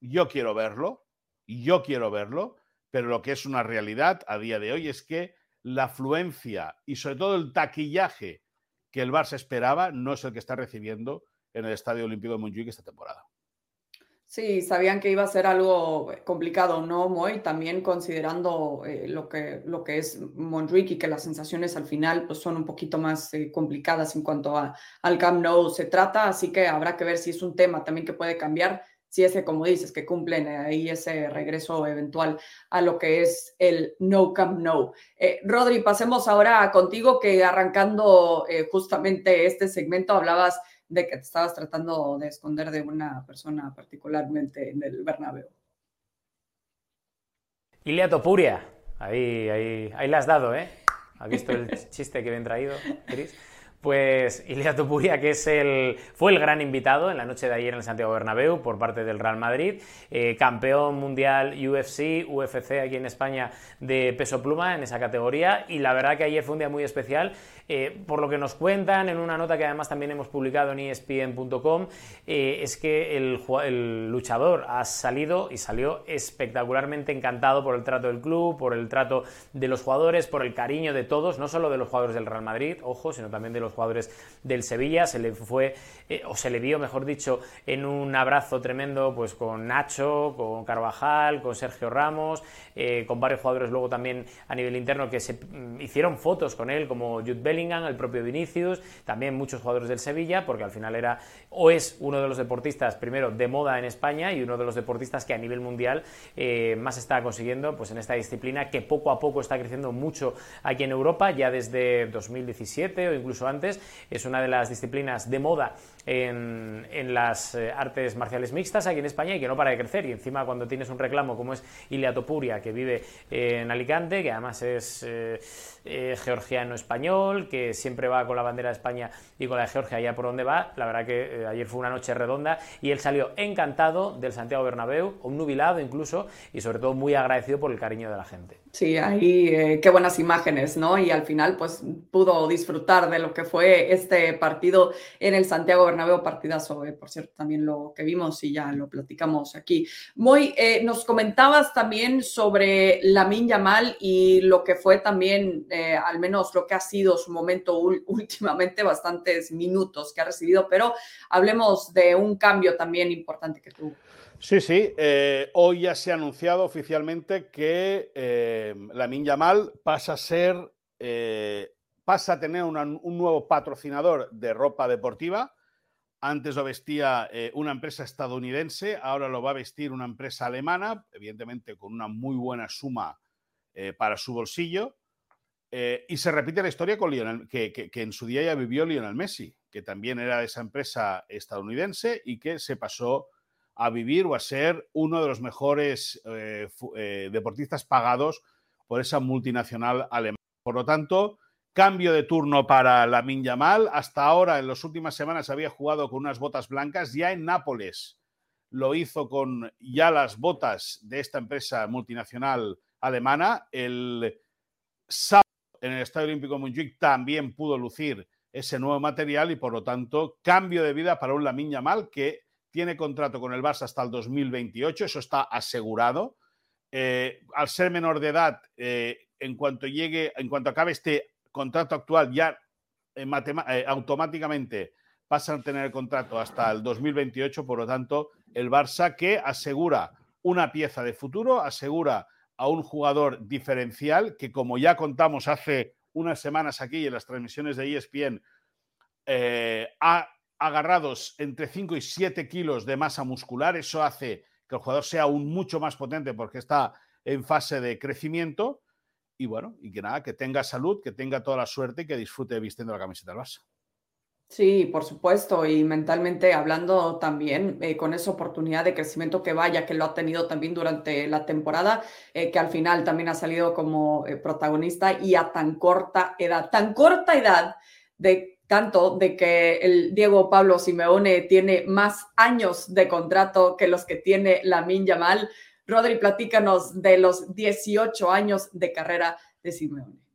Speaker 3: Yo quiero verlo, yo quiero verlo, pero lo que es una realidad a día de hoy es que la afluencia y sobre todo el taquillaje que el Barça esperaba no es el que está recibiendo en el Estadio Olímpico de Montjuic esta temporada.
Speaker 1: Sí, sabían que iba a ser algo complicado, ¿no, Moy? También considerando eh, lo, que, lo que es Montjuic y que las sensaciones al final pues, son un poquito más eh, complicadas en cuanto a, al Camp Nou se trata, así que habrá que ver si es un tema también que puede cambiar, si es que, como dices, que cumplen ahí ese regreso eventual a lo que es el No Camp No. Eh, Rodri, pasemos ahora contigo, que arrancando justamente este segmento hablabas de que te estabas tratando de esconder de una persona particularmente en el Bernabéu.
Speaker 2: Ilia Topuria, ahí, ahí, ahí le has dado, ¿eh? ¿Has visto el chiste que bien traído, Cris? Pues Ilia Tupuria, que es el, fue el gran invitado en la noche de ayer en el Santiago Bernabéu por parte del Real Madrid, eh, campeón mundial UFC, UFC aquí en España de peso pluma en esa categoría y la verdad que ayer fue un día muy especial eh, por lo que nos cuentan en una nota que además también hemos publicado en espn.com, eh, es que el, luchador ha salido y salió espectacularmente encantado por el trato del club, por el trato de los jugadores, por el cariño de todos, no solo de los jugadores del Real Madrid, ojo, sino también de los jugadores del Sevilla. Se le fue, eh, o se le vio, mejor dicho, en un abrazo tremendo pues con Nacho, con Carvajal, con Sergio Ramos, con varios jugadores luego también a nivel interno que se mm, hicieron fotos con él, como Jude Bell el propio Vinicius, también muchos jugadores del Sevilla, porque al final era o es uno de los deportistas, primero, de moda en España y uno de los deportistas que a nivel mundial eh, más está consiguiendo pues, en esta disciplina que poco a poco está creciendo mucho aquí en Europa, ya desde 2017 o incluso antes, es una de las disciplinas de moda en, las eh, artes marciales mixtas aquí en España y que no para de crecer. Y encima cuando tienes un reclamo como es Ilia Topuria, que vive en Alicante, que además es eh, georgiano-español, que siempre va con la bandera de España y con la de Georgia allá por donde va, la verdad que ayer fue una noche redonda y él salió encantado del Santiago Bernabéu, nubilado incluso, y sobre todo muy agradecido por el cariño de la gente.
Speaker 1: Sí, ahí qué buenas imágenes, ¿no? Y al final pues pudo disfrutar de lo que fue este partido en el Santiago Bernabéu, partidazo, eh, por cierto, también lo que vimos y ya lo platicamos aquí. Muy, eh, nos comentabas también sobre Lamin Yamal y lo que fue también, eh, al menos lo que ha sido su momento últimamente, bastantes minutos que ha recibido, pero hablemos de un cambio también importante que tuvo.
Speaker 3: Sí, sí. hoy ya se ha anunciado oficialmente que eh, Lamin Yamal pasa a ser, pasa a tener un nuevo patrocinador de ropa deportiva antes lo vestía eh, una empresa estadounidense, ahora lo va a vestir una empresa alemana, evidentemente con una muy buena suma eh, para su bolsillo. Eh, y se repite la historia con Lionel, que, que, en su día ya vivió Lionel Messi, que también era de esa empresa estadounidense y que se pasó a vivir o a ser uno de los mejores eh, eh, deportistas pagados por esa multinacional alemana. Por lo tanto, cambio de turno para la Yamal. Hasta ahora, en las últimas semanas, había jugado con unas botas blancas. Ya en Nápoles lo hizo con ya las botas de esta empresa multinacional alemana. El sábado en el Estadio Olímpico de también pudo lucir ese nuevo material y por lo tanto cambio de vida para un Lamin Yamal que tiene contrato con el Barça hasta el 2028, eso está asegurado. Eh, al ser menor de edad, eh, en cuanto llegue, en cuanto acabe este contrato actual, ya eh, automáticamente pasan a tener el contrato hasta el 2028, por lo tanto, el Barça que asegura una pieza de futuro, asegura a un jugador diferencial que, como ya contamos hace unas semanas aquí en las transmisiones de ESPN, eh, ha agarrado entre 5 y 7 kilos de masa muscular. Eso hace que el jugador sea aún mucho más potente porque está en fase de crecimiento. Y bueno, y que nada, que tenga salud, que tenga toda la suerte y que disfrute vistiendo la camiseta del Barça.
Speaker 1: Sí, por supuesto, y mentalmente hablando también eh, con esa oportunidad de crecimiento que vaya, que lo ha tenido también durante la temporada, eh, que al final también ha salido como eh, protagonista y a tan corta edad, tan corta edad de tanto de que el Diego Pablo Simeone tiene más años de contrato que los que tiene Lamin Yamal. Rodri, platícanos de los 18 años de carrera de Simeone.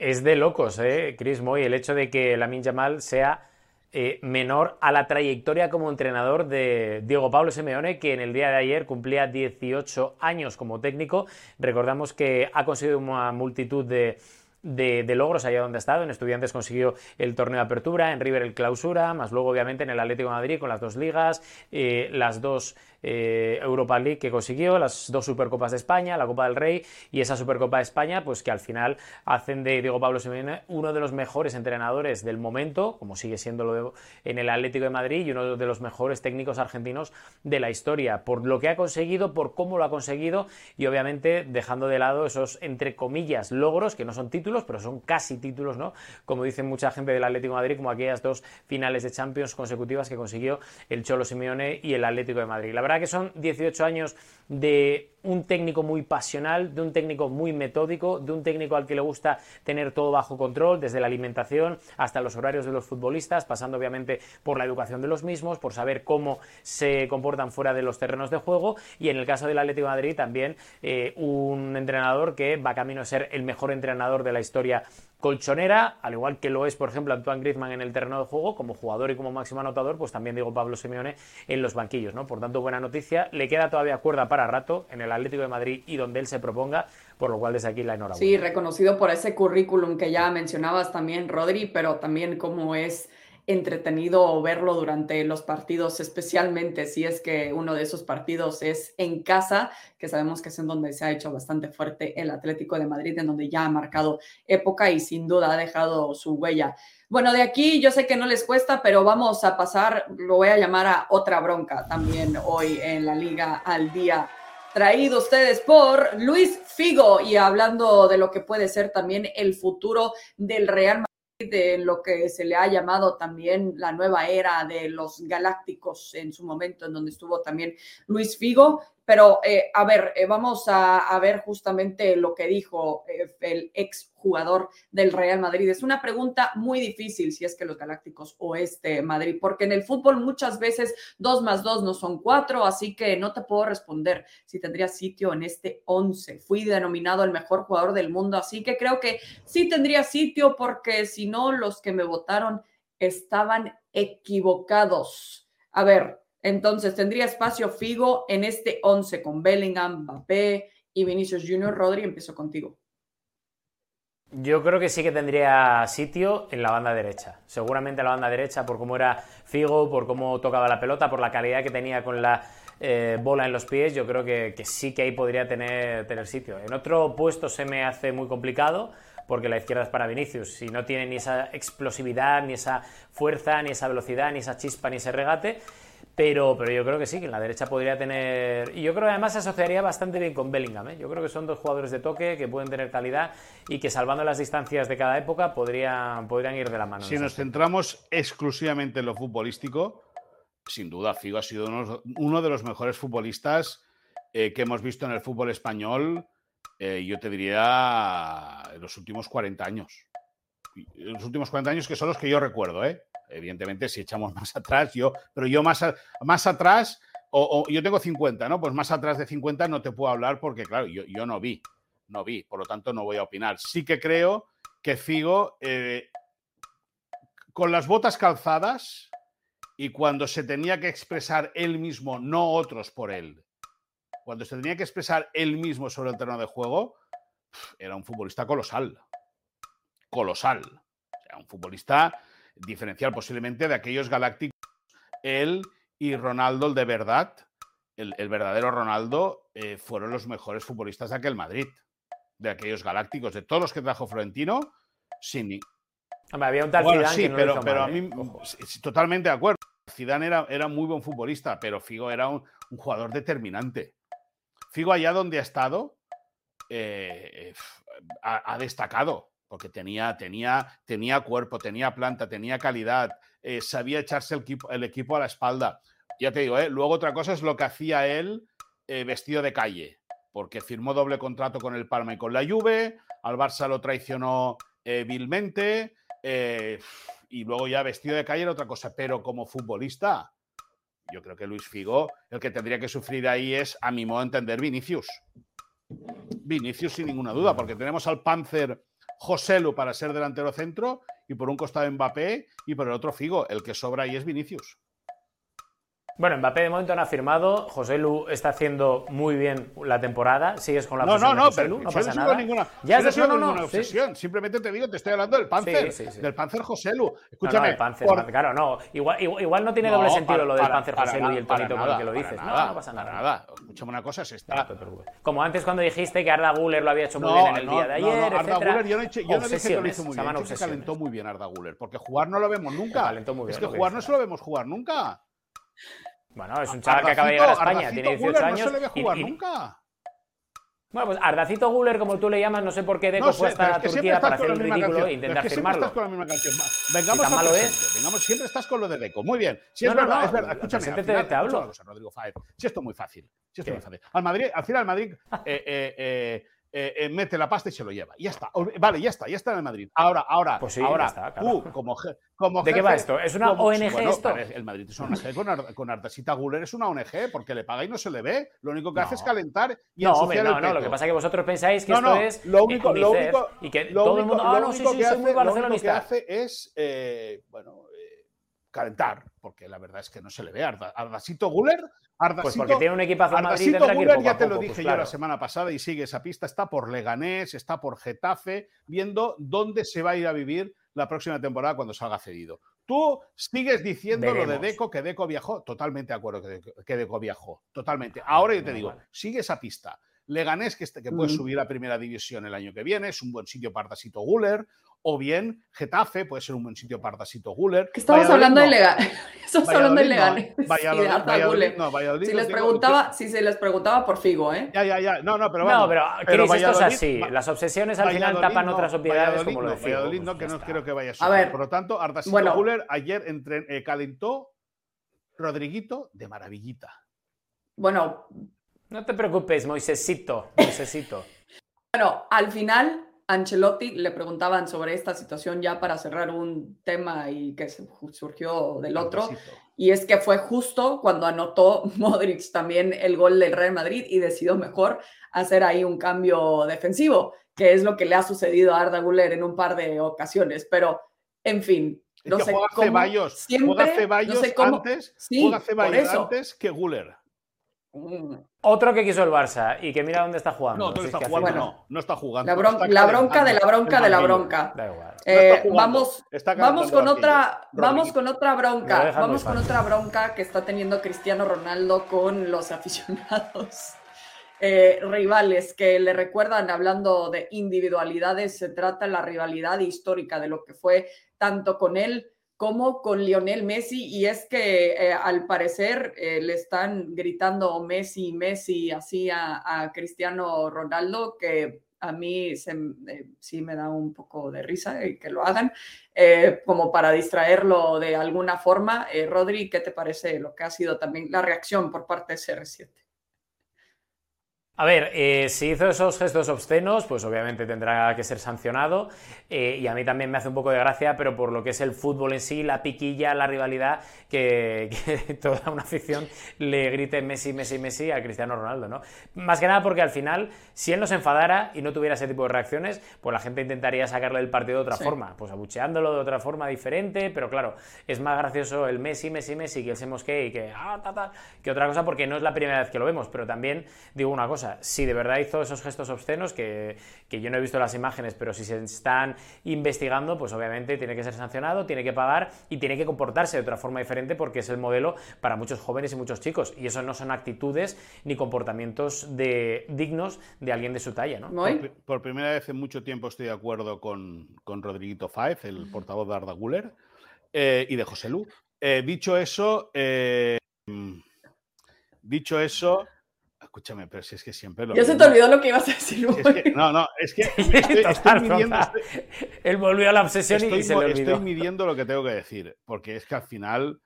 Speaker 2: Es de locos, ¿eh, Chris Moy? El hecho de que Lamin Yamal sea eh, menor a la trayectoria como entrenador de Diego Pablo Simeone, que en el día de ayer cumplía 18 años como técnico. Recordamos que ha conseguido una multitud de, de, logros allá donde ha estado. En Estudiantes consiguió el torneo de apertura, en River el clausura, más luego obviamente en el Atlético Madrid con las dos ligas, eh, las dos eh, Europa League que consiguió, las dos Supercopas de España, la Copa del Rey y esa Supercopa de España, pues que al final hacen de Diego Pablo Simeone uno de los mejores entrenadores del momento, como sigue siendo lo en el Atlético de Madrid y uno de los mejores técnicos argentinos de la historia, por lo que ha conseguido, por cómo lo ha conseguido y obviamente dejando de lado esos entre comillas logros que no son títulos, pero son casi títulos, ¿no? Como dicen mucha gente del Atlético de Madrid, como aquellas dos finales de Champions consecutivas que consiguió el Cholo Simeone y el Atlético de Madrid. La verdad que son 18 años de un técnico muy pasional, de un técnico muy metódico, de un técnico al que le gusta tener todo bajo control, desde la alimentación hasta los horarios de los futbolistas, pasando obviamente por la educación de los mismos, por saber cómo se comportan fuera de los terrenos de juego. Y en el caso del Atlético Madrid también eh, un entrenador que va camino a ser el mejor entrenador de la historia colchonera, al igual que lo es, por ejemplo, Antoine Griezmann en el terreno de juego, como jugador y como máximo anotador, pues también digo Pablo Simeone en los banquillos, ¿no? Por tanto, buena noticia. Le queda todavía cuerda para rato en el Atlético de Madrid y donde él se proponga, por lo cual desde aquí la enhorabuena.
Speaker 1: Sí, reconocido por ese currículum que ya mencionabas también, Rodri, pero también como es entretenido verlo durante los partidos, especialmente si es que uno de esos partidos es en casa, que sabemos que es en donde se ha hecho bastante fuerte el Atlético de Madrid, en donde ya ha marcado época y sin duda ha dejado su huella. Bueno, de aquí yo sé que no les cuesta, pero vamos a pasar, lo voy a llamar a otra bronca también hoy en la Liga al Día traído ustedes por Luis Figo y hablando de lo que puede ser también el futuro del Real Madrid de lo que se le ha llamado también la nueva era de los galácticos en su momento, en donde estuvo también Luis Figo. Pero, eh, a ver, eh, vamos a, ver justamente lo que dijo eh, el ex jugador del Real Madrid. Es una pregunta muy difícil si es que los Galácticos o este Madrid, porque en el fútbol muchas veces dos más dos no son cuatro, así que no te puedo responder si tendría sitio en este once. Fui denominado el mejor jugador del mundo, así que creo que sí tendría sitio porque si no, los que me votaron estaban equivocados. A ver, entonces, tendría espacio Figo en este 11 con Bellingham, Mbappé y Vinicius Junior. Rodri, empiezo contigo.
Speaker 2: Yo creo que sí que tendría sitio en la banda derecha. Seguramente en la banda derecha por cómo era Figo, por cómo tocaba la pelota, por la calidad que tenía con la eh, bola en los pies, yo creo que, sí que ahí podría tener, tener sitio. En otro puesto se me hace muy complicado porque la izquierda es para Vinicius. Si no tiene ni esa explosividad, ni esa fuerza, ni esa velocidad, ni esa chispa, ni ese regate, pero, pero yo creo que sí, que en la derecha podría tener. Y yo creo que además se asociaría bastante bien con Bellingham. ¿eh? Yo creo que son dos jugadores de toque que pueden tener calidad y que salvando las distancias de cada época podrían, podrían ir de la mano.
Speaker 3: Si nos centramos exclusivamente en lo futbolístico, sin duda, Figo ha sido uno, de los mejores futbolistas eh, que hemos visto en el fútbol español, eh, yo te diría, en los últimos 40 años. Los últimos 40 años que son los que yo recuerdo, ¿eh? Evidentemente, si echamos más atrás, yo, pero yo más, más atrás, o, yo tengo 50, ¿no? Pues más atrás de 50 no te puedo hablar porque, claro, yo, yo no vi, no vi, por lo tanto no voy a opinar. Sí que creo que Figo, eh, con las botas calzadas y cuando se tenía que expresar él mismo, no otros por él, cuando se tenía que expresar él mismo sobre el terreno de juego, era un futbolista colosal. Colosal. O sea, un futbolista diferencial posiblemente de aquellos galácticos, él y Ronaldo, el de verdad, el, verdadero Ronaldo, eh, fueron los mejores futbolistas de aquel Madrid, de aquellos galácticos, de todos los que trajo Florentino, sin
Speaker 2: había un tal Zidane
Speaker 3: sí,
Speaker 2: que no
Speaker 3: pero, pero a mí totalmente de acuerdo. Zidane era, era muy buen futbolista, pero Figo era un, jugador determinante. Figo allá donde ha estado eh, ha, destacado porque tenía, tenía, tenía cuerpo, tenía planta, tenía calidad, eh, sabía echarse el equipo, el equipo, a la espalda. Ya te digo, ¿eh? luego otra cosa es lo que hacía él eh, vestido de calle, porque firmó doble contrato con el Palma y con la Juve, al Barça lo traicionó vilmente, y luego ya vestido de calle era otra cosa, pero como futbolista, yo creo que Luis Figo, el que tendría que sufrir ahí es, a mi modo de entender, Vinicius. Vinicius sin ninguna duda, porque tenemos al Panzer Joselu para ser delantero centro y por un costado Mbappé y por el otro Figo. El que sobra ahí es Vinicius.
Speaker 2: Bueno, Mbappé de momento no ha firmado. José Lu está haciendo muy bien la temporada. Sigues con la
Speaker 3: No, no, no, pero no pasa nada. Ninguna, ya no, no, ninguna obsesión. Simplemente te digo, te estoy hablando del Panzer, del Panzer José Lu. Escúchame.
Speaker 2: el Panzer, claro, no. Igual, igual, no tiene doble sentido lo del Panzer José Lu y el tonito con el que lo dices.
Speaker 3: no, no pasa nada. nada. Escúchame una cosa, es esta.
Speaker 2: Como antes cuando dijiste que Arda Guller lo había hecho muy bien en el día de ayer.
Speaker 3: Arda Guller, yo no, dije que lo hizo muy bien. Se calentó muy bien Arda Guller, porque jugar no lo vemos nunca. Es que jugar no se lo vemos jugar nunca.
Speaker 2: Bueno, es un chaval que acaba de llegar a España, tiene 18 años.
Speaker 3: No se le ve jugar nunca.
Speaker 2: Bueno, pues Ardacito Guller, como tú le llamas, no sé por qué Deco no sé, fue hasta Turquía para hacer el ridículo e intentar es que firmarlo.
Speaker 3: Estás con la misma canción. Vengamos si tan malo es. Vengamos, siempre estás con lo de Deco. Muy bien. Si es verdad, es verdad. Escúchame, al final, te, hablo. Cosa, Rodrigo Faez. Si esto es muy fácil. Si esto es muy fácil. Al Madrid, al final, Madrid eh, eh, eh, eh, eh, mete la pasta y se lo lleva. Ya está. Vale, ya está, ya está en el Madrid. Ahora, ahora, pues ahora, está, tú, como, como
Speaker 2: ¿De qué va esto? ¿Es una ONG esto?
Speaker 3: El Madrid es una ONG con, con Ardasita Guller, es una ONG porque le paga y no se le ve. Lo único que hace es calentar y
Speaker 2: No, hombre, no, no, lo que pasa es que vosotros pensáis que esto es lo único, lo único, y que todo el mundo, ah, no, sí, sí, soy muy barcelonista.
Speaker 3: Lo único que hace es, eh, bueno, calentar, porque la verdad es que no se le ve. Ardasito Guller Ardacito,
Speaker 2: pues porque tiene un equipazo en Madrid.
Speaker 3: ya te lo dije pues yo la semana pasada y sigue esa pista. Está por Leganés, está por Getafe, viendo dónde se va a ir a vivir la próxima temporada cuando salga cedido. Tú sigues diciendo lo de Deco, que Deco viajó. Totalmente de acuerdo que Deco, viajó. Totalmente. Ahora yo te digo, sigue esa pista. Leganés, que, este, que puede subir a primera división el año que viene, es un buen sitio para Ardacito Guller o bien Getafe, puede ser un buen sitio para Tasito Guller.
Speaker 1: estamos hablando de Leganés. Estamos hablando de Leganés. Valladolid, no, Valladolid, si, les preguntaba, si se les preguntaba por Figo, ¿eh?
Speaker 3: Ya, ya, ya. No, no, pero vamos.
Speaker 2: No, pero, pero esto es así. Las obsesiones al final tapan otras obviedades como lo de Figo.
Speaker 3: Valladolid no, que no quiero que vaya a ver, Por lo tanto, Ardasito bueno, Guller ayer entre, eh, calentó Rodriguito de maravillita.
Speaker 1: Bueno.
Speaker 2: No te preocupes, Moisésito. Moisésito.
Speaker 1: bueno, al final Ancelotti le preguntaban sobre esta situación ya para cerrar un tema y que surgió del otro. Y es que fue justo cuando anotó Modric también el gol del Real Madrid y decidió mejor hacer ahí un cambio defensivo, que es lo que le ha sucedido a Arda Güler en un par de ocasiones. Pero, en fin, no sé cómo.
Speaker 3: Ceballos, siempre, Ceballos no sé cómo, antes, juega Ceballos antes que Güler.
Speaker 2: Otro que quiso el Barça y que mira dónde está jugando.
Speaker 3: No, está jugando, no, no está jugando.
Speaker 1: La, bronca de la bronca de la bronca. Da igual. Eh, vamos, vamos con otra, vamos con otra bronca. Vamos con otra bronca que está teniendo Cristiano Ronaldo con los aficionados eh, rivales que le recuerdan, hablando de individualidades, se trata la rivalidad histórica de lo que fue tanto con él como con Lionel Messi, y es que eh, al parecer eh, le están gritando Messi, Messi, así a, Cristiano Ronaldo, que a mí eh, sí me da un poco de risa y que lo hagan, como para distraerlo de alguna forma. Rodri, ¿qué te parece lo que ha sido también la reacción por parte de CR7?
Speaker 2: A ver, eh, si hizo esos gestos obscenos, pues obviamente tendrá que ser sancionado. Eh, y a mí también me hace un poco de gracia, pero por lo que es el fútbol en sí, la piquilla, la rivalidad, que, toda una afición le grite Messi, Messi, Messi a Cristiano Ronaldo, ¿no? Más que nada porque al final, si él no se enfadara y no tuviera ese tipo de reacciones, pues la gente intentaría sacarle del partido de otra forma, pues abucheándolo de otra forma diferente, pero claro, es más gracioso el Messi, Messi, Messi, que el se mosquee y que, ah, que otra cosa, porque no es la primera vez que lo vemos, pero también digo una cosa si de verdad hizo esos gestos obscenos, que, yo no he visto las imágenes, pero si se están investigando, pues obviamente tiene que ser sancionado, tiene que pagar y tiene que comportarse de otra forma diferente porque es el modelo para muchos jóvenes y muchos chicos. Y eso no son actitudes ni comportamientos de, dignos de alguien de su talla. ¿no?
Speaker 3: Por, primera vez en mucho tiempo estoy de acuerdo con, con Rodriguito Faez, el portavoz de Arda Guller, eh, y de José Lu. Eh, dicho eso, eh, dicho eso, Escúchame, pero si es que siempre lo.
Speaker 1: Ya se te olvidó lo que ibas a decir.
Speaker 3: no, no, es que estoy, midiendo.
Speaker 2: Él volvió a la obsesión y se le olvidó.
Speaker 3: Estoy midiendo lo que tengo que decir, porque es que al final.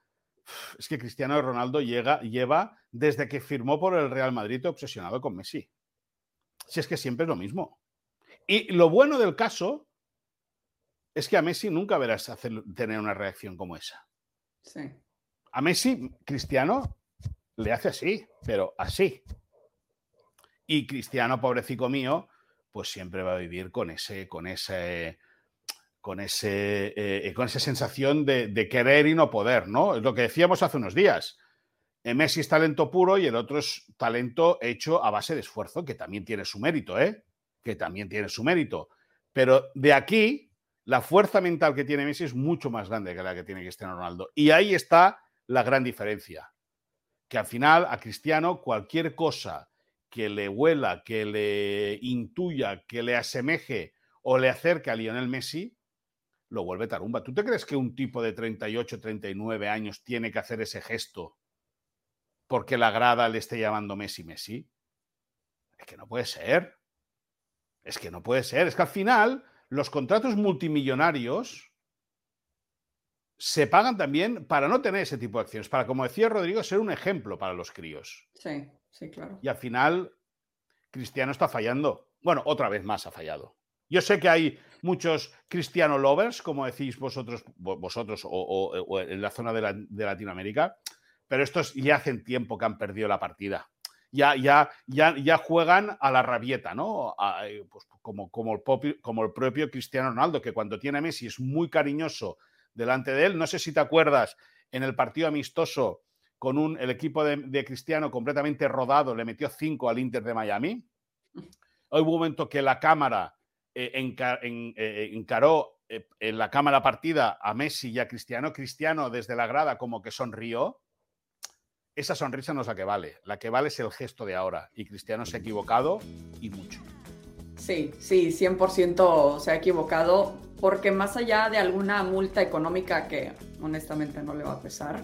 Speaker 3: Es que Cristiano Ronaldo llega, lleva desde que firmó por el Real Madrid obsesionado con Messi. Si es que siempre es lo mismo. Y lo bueno del caso es que a Messi nunca verás hacer, tener una reacción como esa.
Speaker 1: Sí.
Speaker 3: A Messi, Cristiano, le hace así, pero así. Y Cristiano, pobrecito mío, pues siempre va a vivir con ese, con ese, con ese, eh, con esa sensación de, querer y no poder, ¿no? Es lo que decíamos hace unos días. Eh, Messi es talento puro y el otro es talento hecho a base de esfuerzo, que también tiene su mérito, ¿eh? Que también tiene su mérito. Pero de aquí, la fuerza mental que tiene Messi es mucho más grande que la que tiene Cristiano Ronaldo. Y ahí está la gran diferencia. Que al final a Cristiano cualquier cosa que le huela, que le intuya, que le asemeje o le acerque a Lionel Messi, lo vuelve tarumba. ¿Tú te crees que un tipo de 38, 39 años tiene que hacer ese gesto porque la grada le esté llamando Messi Messi? Es que no puede ser. Es que no puede ser. Es que al final los contratos multimillonarios se pagan también para no tener ese tipo de acciones, para, como decía Rodrigo, ser un ejemplo para los críos.
Speaker 1: Sí. Sí, claro.
Speaker 3: Y al final, Cristiano está fallando. Bueno, otra vez más ha fallado. Yo sé que hay muchos cristiano lovers, como decís vosotros, vosotros o, en la zona de, Latinoamérica, pero estos ya hacen tiempo que han perdido la partida. Ya, ya, ya, ya juegan a la rabieta, ¿no? Eh, pues como, el como el propio Cristiano Ronaldo, que cuando tiene a Messi es muy cariñoso delante de él. No sé si te acuerdas en el partido amistoso con un, el equipo de, Cristiano completamente rodado, le metió cinco al Inter de Miami. Hoy un momento que la cámara eh, eh, encaró eh, en la cámara partida a Messi y a Cristiano. Cristiano desde la grada como que sonrió. Esa sonrisa no es la que vale. La que vale es el gesto de ahora. Y Cristiano se ha equivocado y mucho.
Speaker 1: Sí, sí, 100% se ha equivocado porque más allá de alguna multa económica que honestamente no le va a pesar,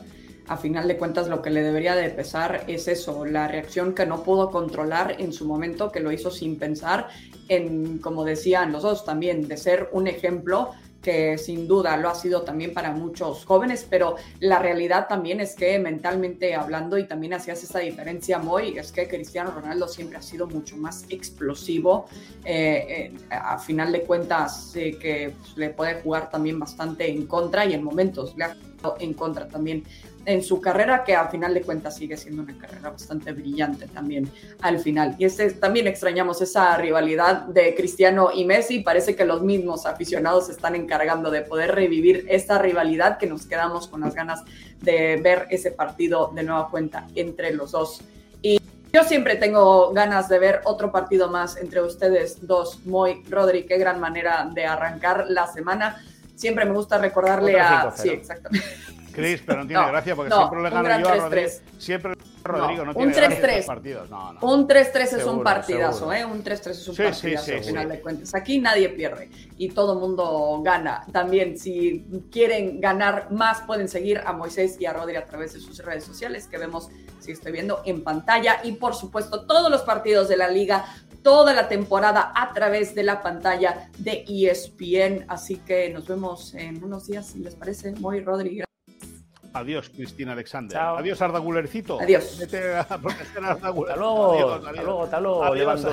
Speaker 1: a final de cuentas lo que le debería de pesar es eso, la reacción que no pudo controlar en su momento, que lo hizo sin pensar en, como decían los dos también, de ser un ejemplo que sin duda lo ha sido también para muchos jóvenes, pero la realidad también es que mentalmente hablando, y también hacías esa diferencia, muy, es que Cristiano Ronaldo siempre ha sido mucho más explosivo. Eh, eh, a final de cuentas, que pues, le puede jugar también bastante en contra y en momentos le ha en contra también en su carrera, que a final de cuentas sigue siendo una carrera bastante brillante también al final. Y este, también extrañamos esa rivalidad de Cristiano y Messi. Parece que los mismos aficionados se están encargando de poder revivir esta rivalidad que nos quedamos con las ganas de ver ese partido de nueva cuenta entre los dos. Y yo siempre tengo ganas de ver otro partido más entre ustedes dos, Moy, Rodri, qué gran manera de arrancar la semana. Siempre me gusta recordarle a... Sí, exactamente.
Speaker 3: Chris, pero no tiene gracia porque siempre le gano yo a Rodrigo. Siempre Rodrigo no, tiene un 3 -3. partidos.
Speaker 1: un 3-3 es un partidazo, ¿eh? Un 3-3 es un partidazo al final de cuentas. Aquí nadie pierde y todo mundo gana. También, si quieren ganar más, pueden seguir a Moisés y a Rodri a través de sus redes sociales que vemos, si estoy viendo, en pantalla. Y por supuesto, todos los partidos de la liga toda la temporada a través de la pantalla de ESPN. Así que nos vemos en unos días, si les parece. Muy Rodríguez.
Speaker 3: Adiós, Cristina Alexander. Adiós, Arda Gulercito.
Speaker 1: Adiós.
Speaker 3: Vete a proteger a Arda
Speaker 2: Hasta luego. Hasta luego, hasta luego.
Speaker 3: Adiós,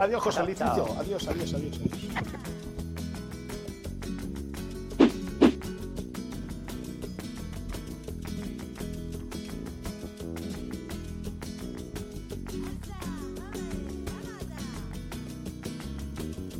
Speaker 3: Adiós, José Adiós, adiós, adiós. adiós.